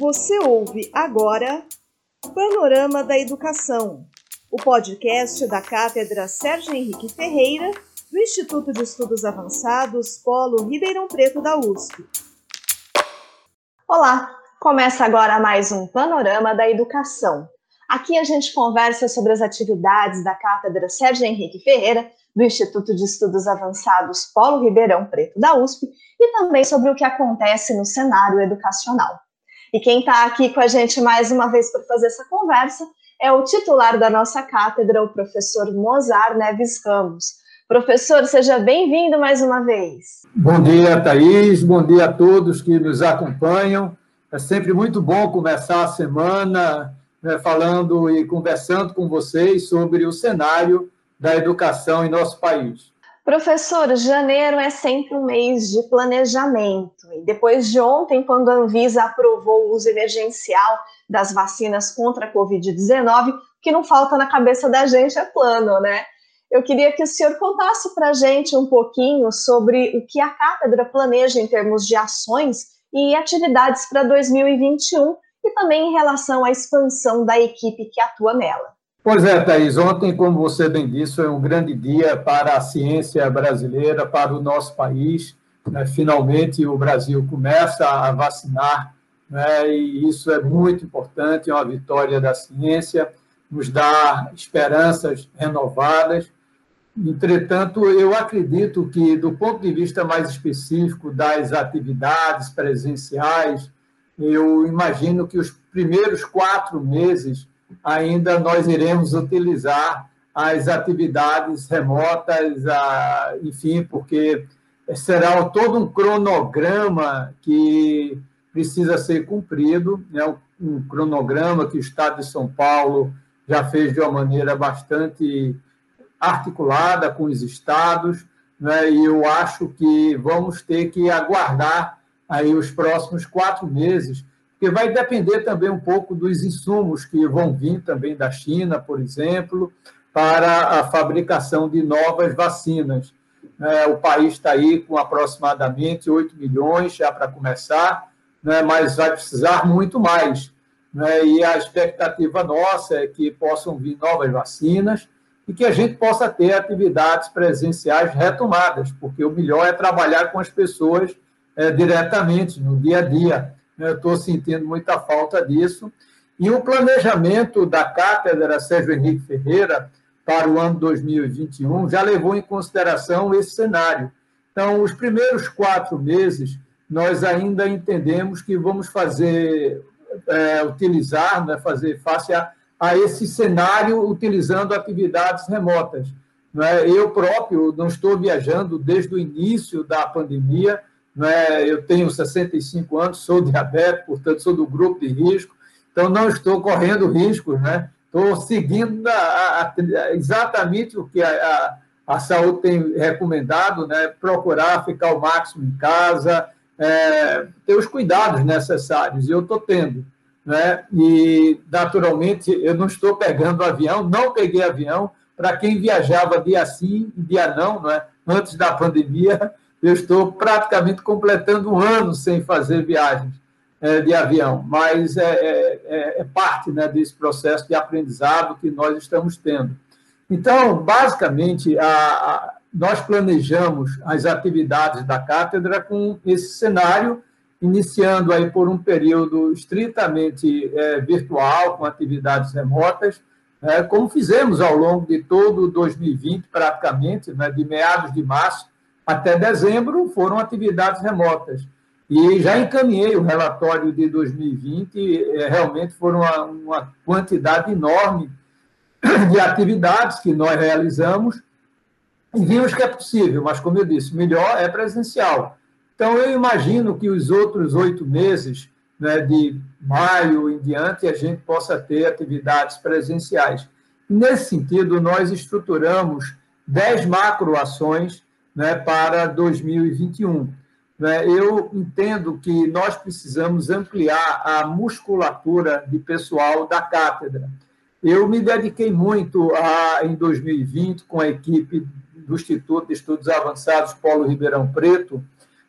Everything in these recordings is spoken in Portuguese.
Você ouve agora Panorama da Educação, o podcast da Cátedra Sérgio Henrique Ferreira, do Instituto de Estudos Avançados Polo Ribeirão Preto da USP. Olá, começa agora mais um Panorama da Educação. Aqui a gente conversa sobre as atividades da Cátedra Sérgio Henrique Ferreira, do Instituto de Estudos Avançados Polo Ribeirão Preto da USP, e também sobre o que acontece no cenário educacional. E quem está aqui com a gente mais uma vez para fazer essa conversa é o titular da nossa cátedra, o professor Mozar Neves Ramos. Professor, seja bem-vindo mais uma vez. Bom dia, Thaís. Bom dia a todos que nos acompanham. É sempre muito bom começar a semana né, falando e conversando com vocês sobre o cenário da educação em nosso país. Professor, janeiro é sempre um mês de planejamento. E depois de ontem, quando a Anvisa aprovou o uso emergencial das vacinas contra a Covid-19, o que não falta na cabeça da gente é plano, né? Eu queria que o senhor contasse para a gente um pouquinho sobre o que a cátedra planeja em termos de ações e atividades para 2021 e também em relação à expansão da equipe que atua nela. Pois é, Thaís, ontem, como você bem disse, é um grande dia para a ciência brasileira, para o nosso país. Né? Finalmente, o Brasil começa a vacinar, né? e isso é muito importante, é uma vitória da ciência, nos dá esperanças renovadas. Entretanto, eu acredito que, do ponto de vista mais específico das atividades presenciais, eu imagino que os primeiros quatro meses ainda nós iremos utilizar as atividades remotas, enfim, porque será todo um cronograma que precisa ser cumprido, né? um cronograma que o Estado de São Paulo já fez de uma maneira bastante articulada com os estados, né? e eu acho que vamos ter que aguardar aí os próximos quatro meses porque vai depender também um pouco dos insumos que vão vir também da China, por exemplo, para a fabricação de novas vacinas. É, o país está aí com aproximadamente 8 milhões já para começar, né, mas vai precisar muito mais. Né, e a expectativa nossa é que possam vir novas vacinas e que a gente possa ter atividades presenciais retomadas, porque o melhor é trabalhar com as pessoas é, diretamente, no dia a dia? Estou sentindo muita falta disso. E o planejamento da cátedra Sérgio Henrique Ferreira para o ano 2021 já levou em consideração esse cenário. Então, os primeiros quatro meses, nós ainda entendemos que vamos fazer, é, utilizar, né, fazer face a, a esse cenário utilizando atividades remotas. Né? Eu próprio não estou viajando desde o início da pandemia, né? eu tenho 65 anos, sou diabético, portanto, sou do grupo de risco, então não estou correndo riscos, né? estou seguindo a, a, exatamente o que a, a, saúde tem recomendado, né? procurar ficar o máximo em casa, é, ter os cuidados necessários, e eu estou tendo. Né? E, naturalmente, eu não estou pegando avião, não peguei avião, para quem viajava dia sim, dia não, não é? antes da pandemia, eu estou praticamente completando um ano sem fazer viagens é, de avião, mas é, é, é, é parte né, desse processo de aprendizado que nós estamos tendo. Então, basicamente, a, a, nós planejamos as atividades da cátedra com esse cenário, iniciando aí por um período estritamente é, virtual, com atividades remotas, é, como fizemos ao longo de todo 2020, praticamente, né, de meados de março até dezembro foram atividades remotas. E já encaminhei o relatório de 2020, eh, realmente foram uma, uma quantidade enorme de atividades que nós realizamos e vimos que é possível, mas, como eu disse, melhor é presencial. Então, eu imagino que os outros oito meses, né, de maio em diante, a gente possa ter atividades presenciais. Nesse sentido, nós estruturamos dez macroações né, para 2021. Né? Eu entendo que nós precisamos ampliar a musculatura de pessoal da cátedra. Eu me dediquei muito a, em 2020 com a equipe do Instituto de Estudos Avançados Paulo Ribeirão Preto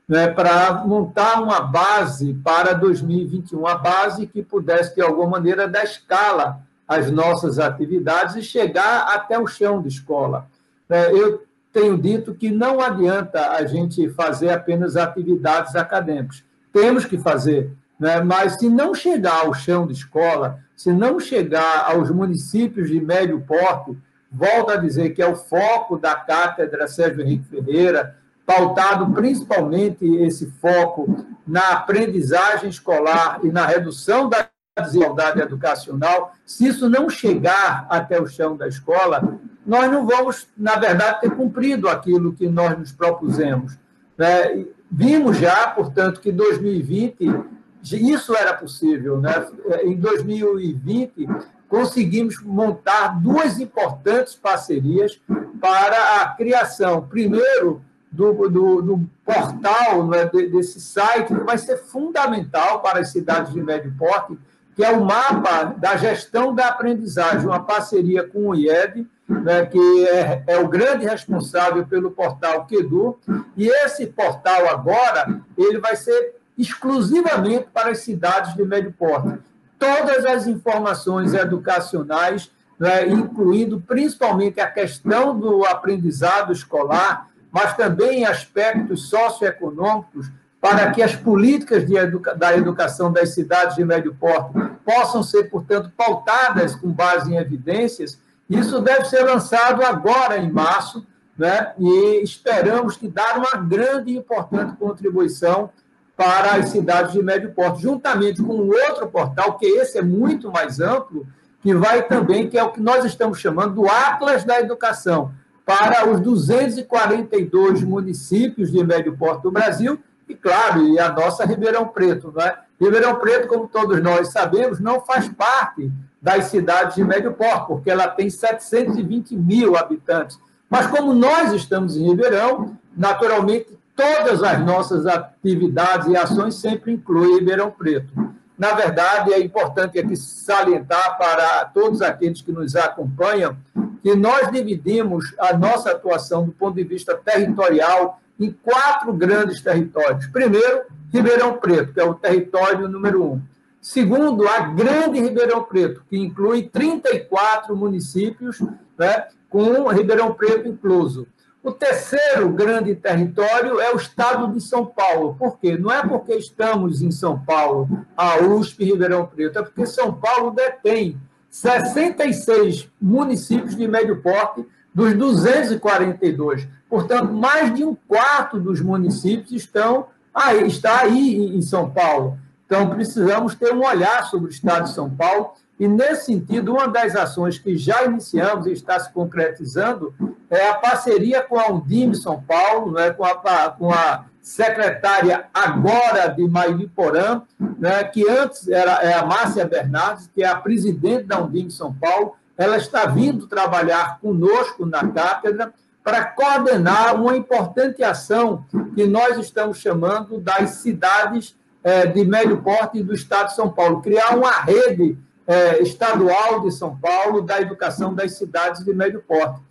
né, para montar uma base para 2021, uma base que pudesse, de alguma maneira, dar escala às nossas atividades e chegar até o chão de escola. É, eu tenho dito que não adianta a gente fazer apenas atividades acadêmicas. Temos que fazer, né? mas se não chegar ao chão de escola, se não chegar aos municípios de médio porte, volto a dizer que é o foco da cátedra Sérgio Henrique Ferreira, pautado principalmente esse foco na aprendizagem escolar e na redução da desigualdade educacional, se isso não chegar até o chão da escola, nós não vamos, na verdade, ter cumprido aquilo que nós nos propusemos. Né? Vimos já, portanto, que 2020 isso era possível. Né? Em 2020, conseguimos montar duas importantes parcerias para a criação, primeiro, do, do, do portal, né, desse site, que vai ser fundamental para as cidades de médio porte, que é o mapa da gestão da aprendizagem, uma parceria com o IED, né, que é, é, o grande responsável pelo portal Quedu, e esse portal agora ele vai ser exclusivamente para as cidades de médio porte. Todas as informações educacionais, né, incluindo principalmente a questão do aprendizado escolar, mas também aspectos socioeconômicos, para que as políticas educa da educação das cidades de médio porte possam ser, portanto, pautadas com base em evidências, isso deve ser lançado agora, em março, né? e esperamos que dar uma grande e importante contribuição para as cidades de médio porte, juntamente com outro portal, que esse é muito mais amplo, que vai também, que é o que nós estamos chamando do Atlas da Educação, para os 242 municípios de médio porte do Brasil, e, claro, e a nossa Ribeirão Preto. Né? Ribeirão Preto, como todos nós sabemos, não faz parte das cidades de médio porte, porque ela tem 720 mil habitantes. Mas como nós estamos em Ribeirão, naturalmente todas as nossas atividades e ações sempre incluem Ribeirão Preto. Na verdade, é importante aqui salientar para todos aqueles que nos acompanham que nós dividimos a nossa atuação do ponto de vista territorial em quatro grandes territórios. Primeiro, Ribeirão Preto, que é o território número um. Segundo, a Grande Ribeirão Preto, que inclui 34 municípios, né, com Ribeirão Preto incluso. O terceiro grande território é o estado de São Paulo. Por quê? Não é porque estamos em São Paulo, a USP Ribeirão Preto, é porque São Paulo detém 66 municípios de médio porte dos 242. Portanto, mais de um quarto dos municípios estão aí, está aí em São Paulo. Então, precisamos ter um olhar sobre o Estado de São Paulo. E, nesse sentido, uma das ações que já iniciamos e está se concretizando é a parceria com a Undime São Paulo, né, com, a, com a secretária agora de Mairiporã, né, que antes era é a Márcia Bernardes, que é a presidente da Undime São Paulo, ela está vindo trabalhar conosco na cátedra para coordenar uma importante ação que nós estamos chamando das cidades é, de médio porte do Estado de São Paulo, criar uma rede é, estadual de São Paulo da educação das cidades de médio porte.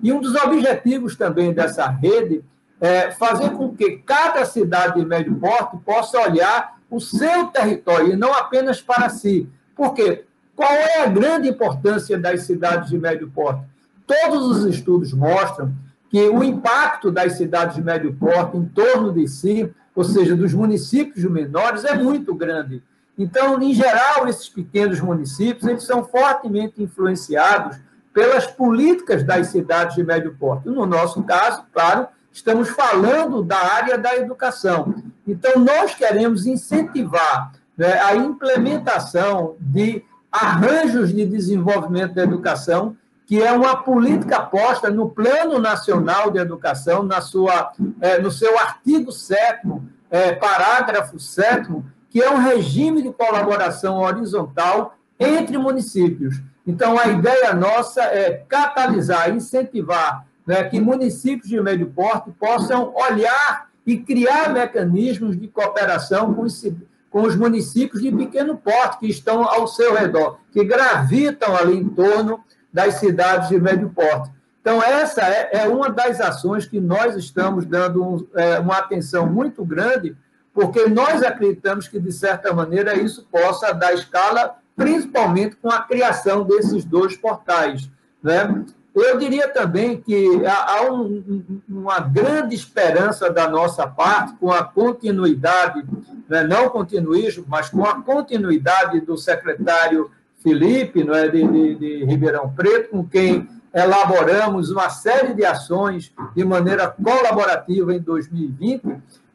E um dos objetivos também dessa rede é fazer com que cada cidade de médio porte possa olhar o seu território e não apenas para si. Por quê? Qual é a grande importância das cidades de médio porte? Todos os estudos mostram que o impacto das cidades de médio porte em torno de si, ou seja, dos municípios menores, é muito grande. Então, em geral, esses pequenos municípios eles são fortemente influenciados pelas políticas das cidades de médio porte. No nosso caso, claro, estamos falando da área da educação. Então, nós queremos incentivar né, a implementação de arranjos de desenvolvimento da educação, que é uma política posta no Plano Nacional de Educação, na sua, é, no seu artigo 7 é, parágrafo 7 que é um regime de colaboração horizontal entre municípios. Então, a ideia nossa é catalisar, incentivar né, que municípios de médio porte possam olhar e criar mecanismos de cooperação com os com os municípios de pequeno porte que estão ao seu redor, que gravitam ali em torno das cidades de médio porte. Então, essa é, é uma das ações que nós estamos dando é, uma atenção muito grande, porque nós acreditamos que, de certa maneira, isso possa dar escala, principalmente com a criação desses dois portais. Né? Eu diria também que há um, uma grande esperança da nossa parte com a continuidade, né, não continuismo, mas com a continuidade do secretário Felipe, não é, de, de, de Ribeirão Preto, com quem elaboramos uma série de ações de maneira colaborativa em 2020,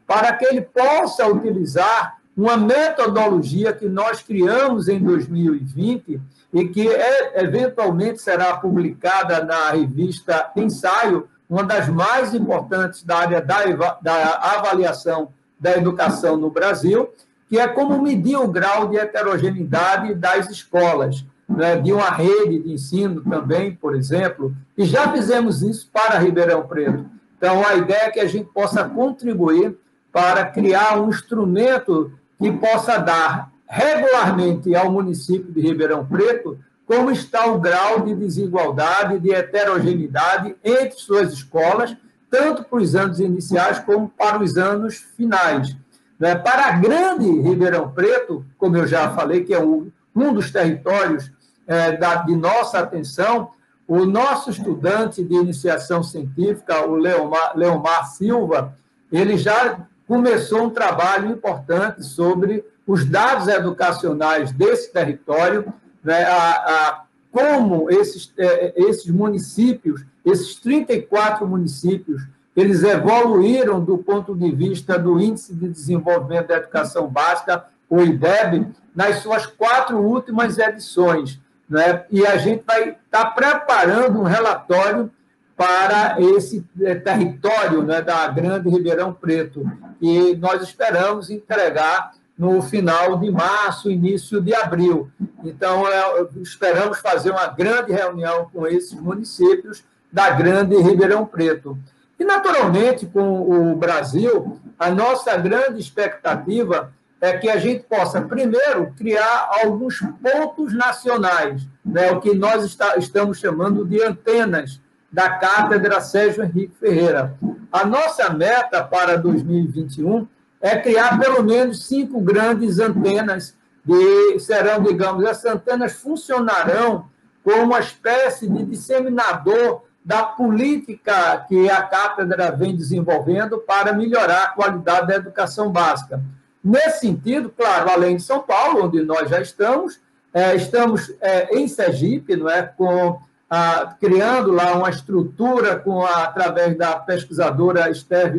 para que ele possa utilizar uma metodologia que nós criamos em 2020 e que é, eventualmente será publicada na revista Ensaio, uma das mais importantes da área da, da avaliação da educação no Brasil, que é como medir o grau de heterogeneidade das escolas, né, de uma rede de ensino também, por exemplo, e já fizemos isso para Ribeirão Preto. Então, a ideia é que a gente possa contribuir para criar um instrumento que possa dar regularmente ao município de Ribeirão Preto como está o grau de desigualdade, de heterogeneidade entre suas escolas, tanto para os anos iniciais como para os anos finais. Né? Para a grande Ribeirão Preto, como eu já falei, que é um, dos territórios é, da, de nossa atenção, o nosso estudante de iniciação científica, o Leomar, Leomar Silva, ele já começou um trabalho importante sobre os dados educacionais desse território, né, a, a, como esses, é, esses municípios, esses 34 municípios, eles evoluíram do ponto de vista do Índice de Desenvolvimento da Educação Básica, o IDEB, nas suas quatro últimas edições. Né? E a gente vai estar tá preparando um relatório para esse é, território né, da Grande Ribeirão Preto, e nós esperamos entregar no final de março, início de abril. Então, é, esperamos fazer uma grande reunião com esses municípios da Grande Ribeirão Preto. E, naturalmente, com o Brasil, a nossa grande expectativa é que a gente possa, primeiro, criar alguns pontos nacionais, né, o que nós está, estamos chamando de antenas da Cátedra Sérgio Henrique Ferreira. A nossa meta para 2021 é criar pelo menos cinco grandes antenas, de, serão, digamos, essas antenas funcionarão como uma espécie de disseminador da política que a cátedra vem desenvolvendo para melhorar a qualidade da educação básica. Nesse sentido, claro, além de São Paulo, onde nós já estamos, é, estamos é, em Sergipe, não é, com a, criando lá uma estrutura com a, através da pesquisadora Esther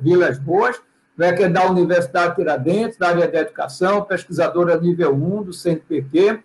Vilas Boas, né, que é da Universidade Tiradentes, da área de educação, pesquisadora nível 1 do CNPq,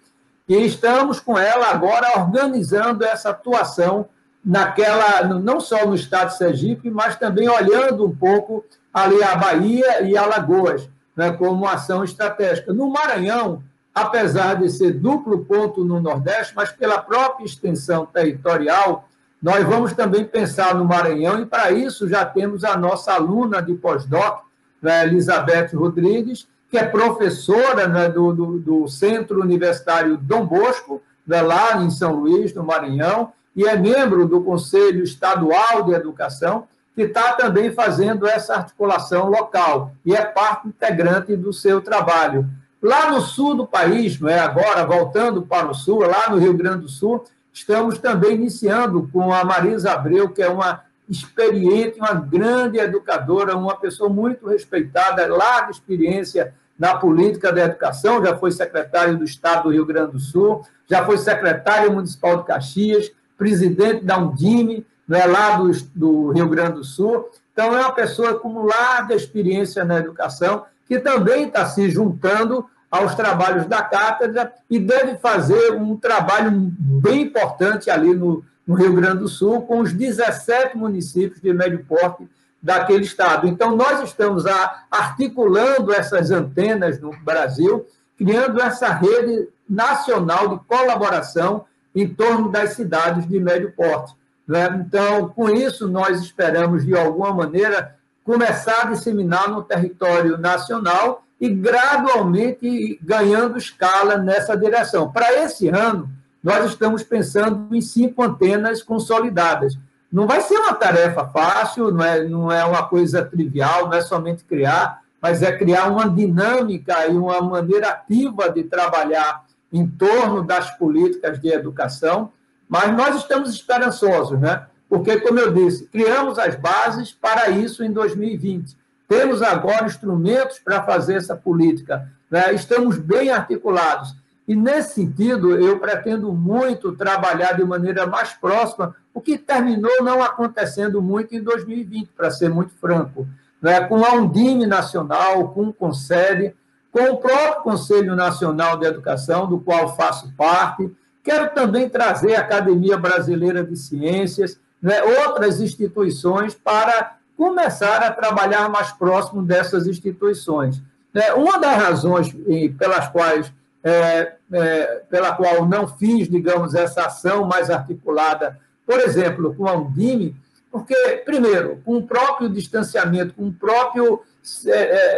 e estamos com ela agora organizando essa atuação naquela, não só no estado de Sergipe, mas também olhando um pouco ali a Bahia e Alagoas, né, como ação estratégica. No Maranhão, apesar de ser duplo ponto no Nordeste, mas pela própria extensão territorial, nós vamos também pensar no Maranhão, e para isso já temos a nossa aluna de pós-doc, né, Elizabeth Rodrigues, que é professora né, do, do, do, Centro Universitário Dom Bosco, né, lá em São Luís, no Maranhão, e é membro do Conselho Estadual de Educação, que está também fazendo essa articulação local e é parte integrante do seu trabalho. Lá no sul do país, não é agora voltando para o sul, lá no Rio Grande do Sul, estamos também iniciando com a Marisa Abreu, que é uma experiente, uma grande educadora, uma pessoa muito respeitada, larga experiência na política da educação, já foi secretário do Estado do Rio Grande do Sul, já foi secretário municipal de Caxias, presidente da Undime, né, lá do, do Rio Grande do Sul. Então, é uma pessoa com larga experiência na educação, que também está se juntando aos trabalhos da cátedra e deve fazer um trabalho bem importante ali no, no Rio Grande do Sul, com os 17 municípios de médio porte daquele estado. Então, nós estamos articulando essas antenas no Brasil, criando essa rede nacional de colaboração em torno das cidades de médio porte. Né? Então, com isso, nós esperamos, de alguma maneira, começar a disseminar no território nacional e gradualmente ganhando escala nessa direção. Para esse ano, nós estamos pensando em cinco antenas consolidadas. não vai ser uma tarefa fácil, não é, não é uma coisa trivial, não é somente criar, mas é criar uma dinâmica e uma maneira ativa de trabalhar em torno das políticas de educação, mas nós estamos esperançosos, né? Porque, como eu disse, criamos as bases para isso em 2020. Temos agora instrumentos para fazer essa política, né? estamos bem articulados. E, nesse sentido, eu pretendo muito trabalhar de maneira mais próxima, o que terminou não acontecendo muito em 2020, para ser muito franco. Né? Com a Undime Nacional, com o Concede, com o próprio Conselho Nacional de Educação, do qual faço parte. Quero também trazer a Academia Brasileira de Ciências, né? outras instituições, para começar a trabalhar mais próximo dessas instituições. Né? Uma das razões pelas quais é, é, pela qual não fiz, digamos, essa ação mais articulada, por exemplo, com a Undime, porque, primeiro, com o próprio distanciamento, com o próprio é,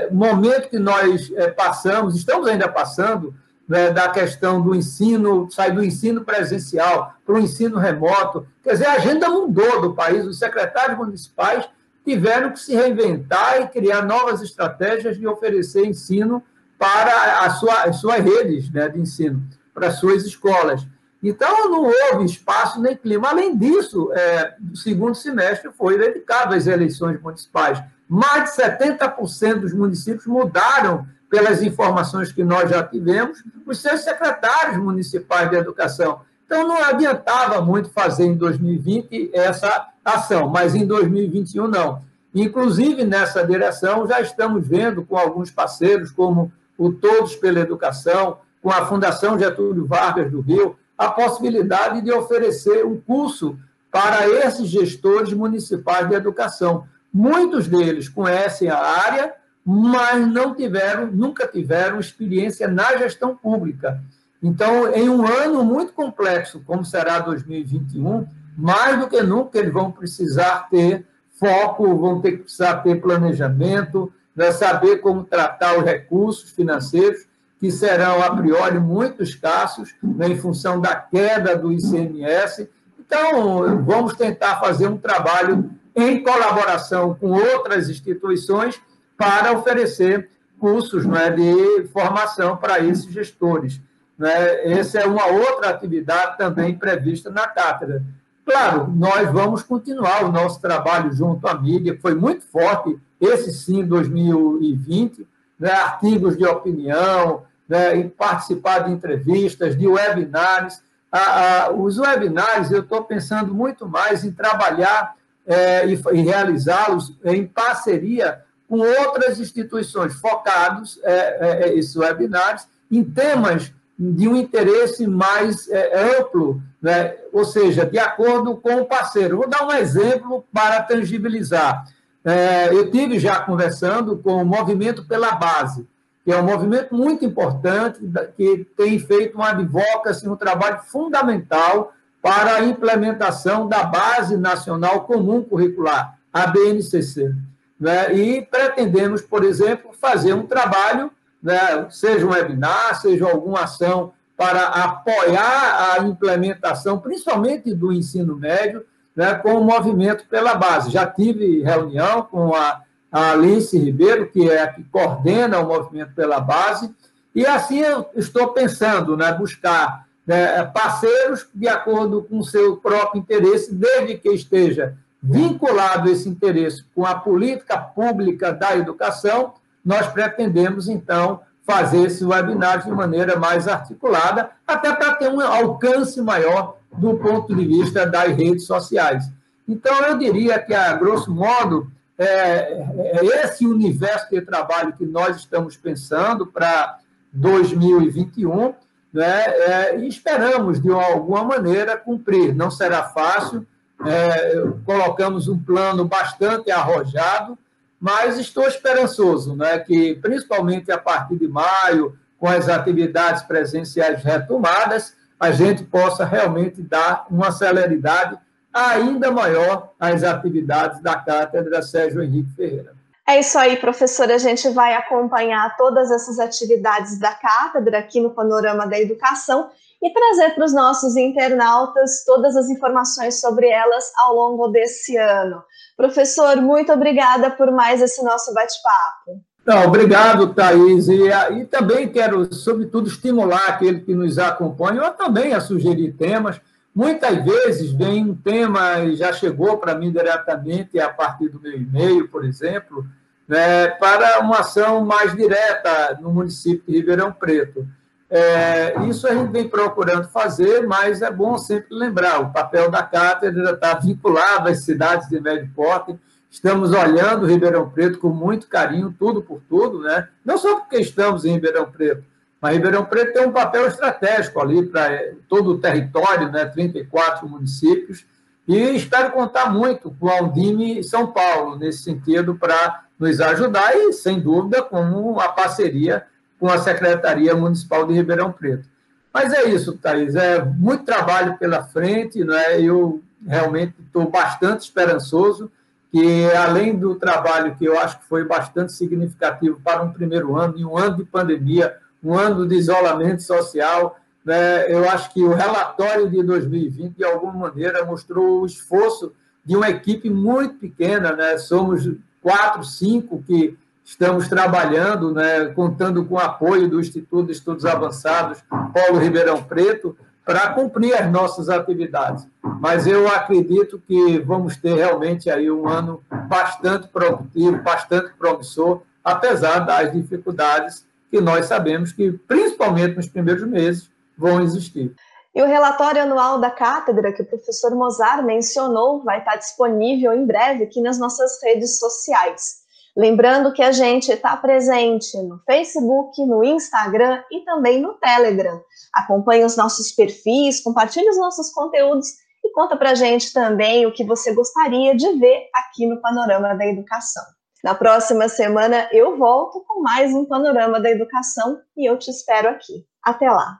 é momento que nós é, passamos, estamos ainda passando, né, da questão do ensino, sair do ensino presencial para o ensino remoto. Quer dizer, a agenda mudou do país, os secretários municipais tiveram que se reinventar e criar novas estratégias de oferecer ensino para a sua, as suas redes né, de ensino, para as suas escolas. Então, não houve espaço nem clima. Além disso, é, o segundo semestre foi dedicado às eleições municipais. Mais de 70% dos municípios mudaram, pelas informações que nós já tivemos, os seus secretários municipais de educação. Então, não adiantava muito fazer em 2020 essa ação, mas em 2021 não. Inclusive, nessa direção, já estamos vendo com alguns parceiros, como o Todos pela Educação, com a Fundação Getúlio Vargas do Rio, a possibilidade de oferecer um curso para esses gestores municipais de educação. Muitos deles conhecem a área, mas não tiveram, nunca tiveram experiência na gestão pública. Então, em um ano muito complexo, como será 2021, mais do que nunca eles vão precisar ter foco, vão ter que precisar ter planejamento, né, saber como tratar os recursos financeiros, que serão, a priori, muito escassos, né, em função da queda do ICMS. Então, vamos tentar fazer um trabalho em colaboração com outras instituições para oferecer cursos né, de formação para esses gestores. Né? Essa é uma outra atividade também prevista na cátedra. Claro, nós vamos continuar o nosso trabalho junto à mídia, foi muito forte, esse sim, 2020, né, artigos de opinião, né, participar de entrevistas, de webinars. Ah, os webinars, eu estou pensando muito mais em trabalhar é, e, e realizá-los em parceria com outras instituições, focados, é, é, é esses webinars, em temas de um interesse mais é, amplo, né? ou seja, de acordo com o parceiro. Vou dar um exemplo para tangibilizar. É, eu tive já conversando com o Movimento pela Base, que é um movimento muito importante, que tem feito uma advocacy, um trabalho fundamental para a implementação da Base Nacional Comum Curricular, a BNCC. Né? E pretendemos, por exemplo, fazer um trabalho né, seja um webinar, seja alguma ação para apoiar a implementação, principalmente do ensino médio, né, com o movimento pela base. Já tive reunião com a, Alice Ribeiro, que é a que coordena o movimento pela base, e assim eu estou pensando, né, buscar né, parceiros de acordo com o seu próprio interesse, desde que esteja vinculado esse interesse com a política pública da educação nós pretendemos, então, fazer esse webinar de maneira mais articulada, até para ter um alcance maior do ponto de vista das redes sociais. Então, eu diria que, a grosso modo, é, é esse universo de trabalho que nós estamos pensando para 2021, né, é, e esperamos, de alguma maneira, cumprir. Não será fácil, é, colocamos um plano bastante arrojado, mas estou esperançoso, né, que principalmente a partir de maio, com as atividades presenciais retomadas, a gente possa realmente dar uma celeridade ainda maior às atividades da Cátedra Sérgio Henrique Ferreira. É isso aí, professora. A gente vai acompanhar todas essas atividades da cátedra aqui no Panorama da Educação e trazer para os nossos internautas todas as informações sobre elas ao longo desse ano. Professor, muito obrigada por mais esse nosso bate-papo. Não, obrigado, Thaís. E, e também quero, sobretudo, estimular aquele que nos acompanha, ou também a sugerir temas. Muitas vezes vem um tema e já chegou para mim diretamente a partir do meu e-mail, por exemplo, né, para uma ação mais direta no município de Ribeirão Preto. É, isso a gente vem procurando fazer, mas é bom sempre lembrar: o papel da cátedra está vinculado às cidades de médio porte. Estamos olhando Ribeirão Preto com muito carinho, tudo por tudo, né? não só porque estamos em Ribeirão Preto, mas Ribeirão Preto tem um papel estratégico ali para é, todo o território, né? 34 municípios, e espero contar muito com a Undime São Paulo, nesse sentido, para nos ajudar e, sem dúvida, com a parceria com a Secretaria Municipal de Ribeirão Preto. Mas é isso, Thaís, é muito trabalho pela frente, né? eu realmente estou bastante esperançoso que, além do trabalho que eu acho que foi bastante significativo para um primeiro ano, em um ano de pandemia, um ano de isolamento social. Né? Eu acho que o relatório de 2020, de alguma maneira, mostrou o esforço de uma equipe muito pequena. Né? Somos quatro, cinco que estamos trabalhando, né? contando com o apoio do Instituto de Estudos Avançados Paulo Ribeirão Preto, para cumprir as nossas atividades. Mas eu acredito que vamos ter realmente aí um ano bastante produtivo, bastante promissor, apesar das dificuldades que nós sabemos que, principalmente nos primeiros meses, vão existir. E o relatório anual da cátedra que o professor Mozart mencionou vai estar disponível em breve aqui nas nossas redes sociais. Lembrando que a gente está presente no Facebook, no Instagram e também no Telegram. Acompanhe os nossos perfis, compartilhe os nossos conteúdos e conta para a gente também o que você gostaria de ver aqui no Panorama da Educação. Na próxima semana eu volto com mais um panorama da educação e eu te espero aqui. Até lá.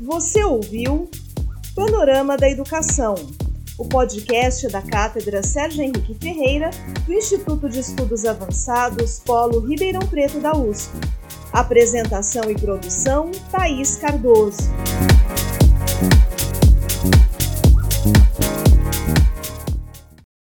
Você ouviu Panorama da Educação, o podcast da Cátedra Sérgio Henrique Ferreira do Instituto de Estudos Avançados Polo Ribeirão Preto da USP. Apresentação e produção Thaís Cardoso.